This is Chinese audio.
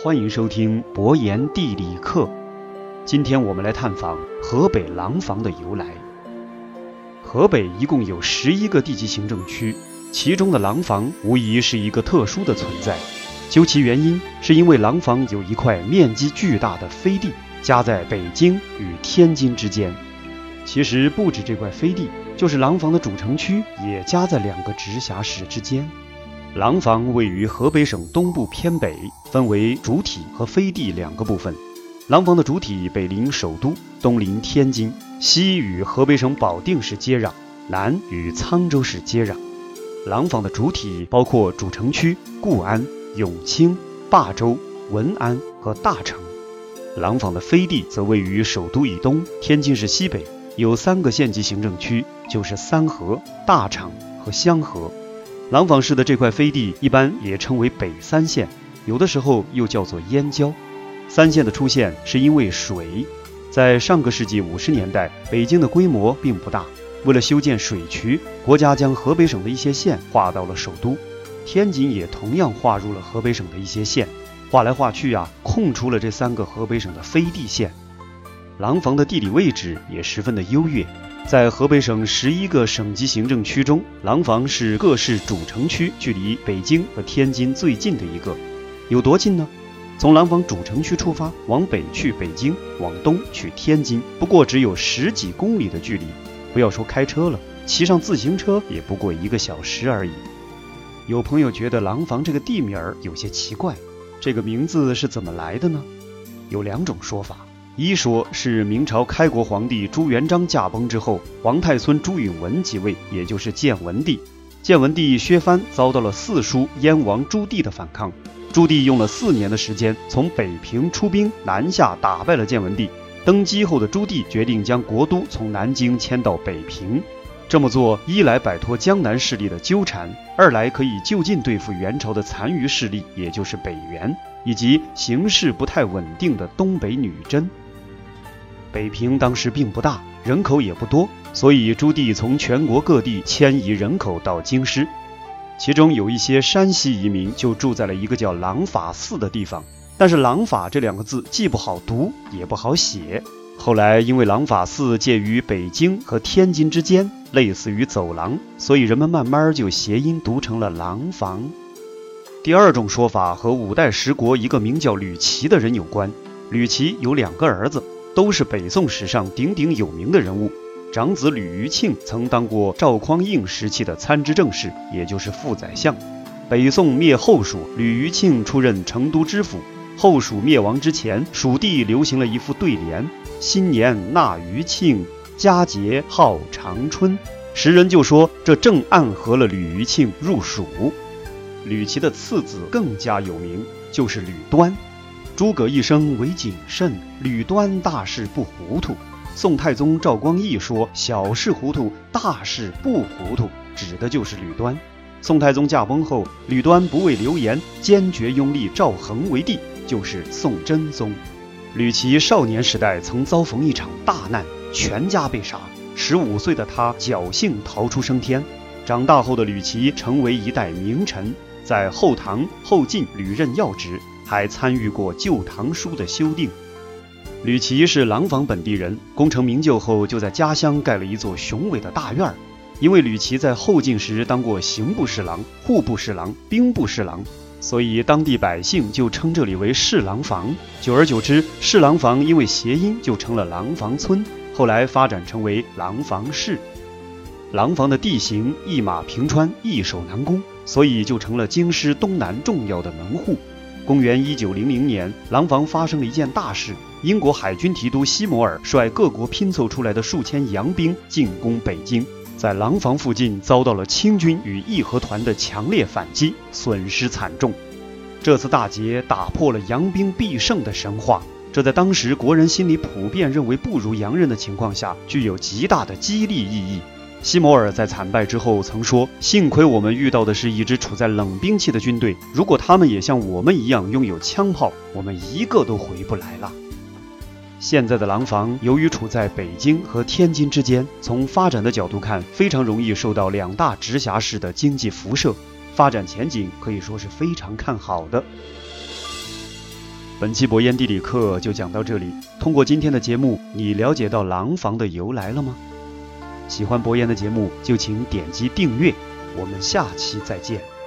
欢迎收听博言地理课。今天我们来探访河北廊坊的由来。河北一共有十一个地级行政区，其中的廊坊无疑是一个特殊的存在。究其原因，是因为廊坊有一块面积巨大的飞地，夹在北京与天津之间。其实不止这块飞地，就是廊坊的主城区也夹在两个直辖市之间。廊坊位于河北省东部偏北，分为主体和飞地两个部分。廊坊的主体北临首都，东临天津，西与河北省保定市接壤，南与沧州市接壤。廊坊的主体包括主城区固安、永清、霸州、文安和大城。廊坊的飞地则位于首都以东，天津市西北，有三个县级行政区，就是三河、大厂和香河。廊坊市的这块飞地一般也称为北三县，有的时候又叫做燕郊。三县的出现是因为水。在上个世纪五十年代，北京的规模并不大，为了修建水渠，国家将河北省的一些县划到了首都，天津也同样划入了河北省的一些县。划来划去呀，空出了这三个河北省的飞地县。廊坊的地理位置也十分的优越。在河北省十一个省级行政区中，廊坊是各市主城区距离北京和天津最近的一个。有多近呢？从廊坊主城区出发，往北去北京，往东去天津，不过只有十几公里的距离。不要说开车了，骑上自行车也不过一个小时而已。有朋友觉得廊坊这个地名儿有些奇怪，这个名字是怎么来的呢？有两种说法。一说是明朝开国皇帝朱元璋驾崩之后，皇太孙朱允炆即位，也就是建文帝。建文帝削藩遭到了四叔燕王朱棣的反抗，朱棣用了四年的时间从北平出兵南下，打败了建文帝。登基后的朱棣决定将国都从南京迁到北平，这么做一来摆脱江南势力的纠缠，二来可以就近对付元朝的残余势力，也就是北元以及形势不太稳定的东北女真。北平当时并不大，人口也不多，所以朱棣从全国各地迁移人口到京师，其中有一些山西移民就住在了一个叫廊法寺的地方。但是“廊法”这两个字既不好读，也不好写。后来因为廊法寺介于北京和天津之间，类似于走廊，所以人们慢慢就谐音读成了廊坊。第二种说法和五代十国一个名叫吕琦的人有关。吕琦有两个儿子。都是北宋史上鼎鼎有名的人物。长子吕余庆曾当过赵匡胤时期的参知政事，也就是副宰相。北宋灭后蜀，吕余庆出任成都知府。后蜀灭亡之前，蜀地流行了一副对联：“新年纳余庆，佳节号长春。”时人就说这正暗合了吕余庆入蜀。吕琦的次子更加有名，就是吕端。诸葛一生为谨慎，吕端大事不糊涂。宋太宗赵光义说：“小事糊涂，大事不糊涂。”指的就是吕端。宋太宗驾崩后，吕端不畏流言，坚决拥立赵恒为帝，就是宋真宗。吕琦少年时代曾遭逢一场大难，全家被杀。十五岁的他侥幸逃出升天。长大后的吕琦成为一代名臣，在后唐、后晋屡任要职。还参与过《旧唐书》的修订。吕琦是廊坊本地人，功成名就后就在家乡盖了一座雄伟的大院儿。因为吕琦在后晋时当过刑部侍郎、户部侍郎、兵部侍郎，所以当地百姓就称这里为侍郎坊。久而久之，侍郎坊因为谐音就成了廊坊村，后来发展成为廊坊市。廊坊的地形一马平川，易守难攻，所以就成了京师东南重要的门户。公元一九零零年，廊坊发生了一件大事。英国海军提督西摩尔率各国拼凑出来的数千洋兵进攻北京，在廊坊附近遭到了清军与义和团的强烈反击，损失惨重。这次大捷打破了洋兵必胜的神话，这在当时国人心里普遍认为不如洋人的情况下，具有极大的激励意义。西摩尔在惨败之后曾说：“幸亏我们遇到的是一支处在冷兵器的军队，如果他们也像我们一样拥有枪炮，我们一个都回不来了。”现在的廊坊由于处在北京和天津之间，从发展的角度看，非常容易受到两大直辖市的经济辐射，发展前景可以说是非常看好的。本期博言地理课就讲到这里。通过今天的节目，你了解到廊坊的由来了吗？喜欢博言的节目就请点击订阅，我们下期再见。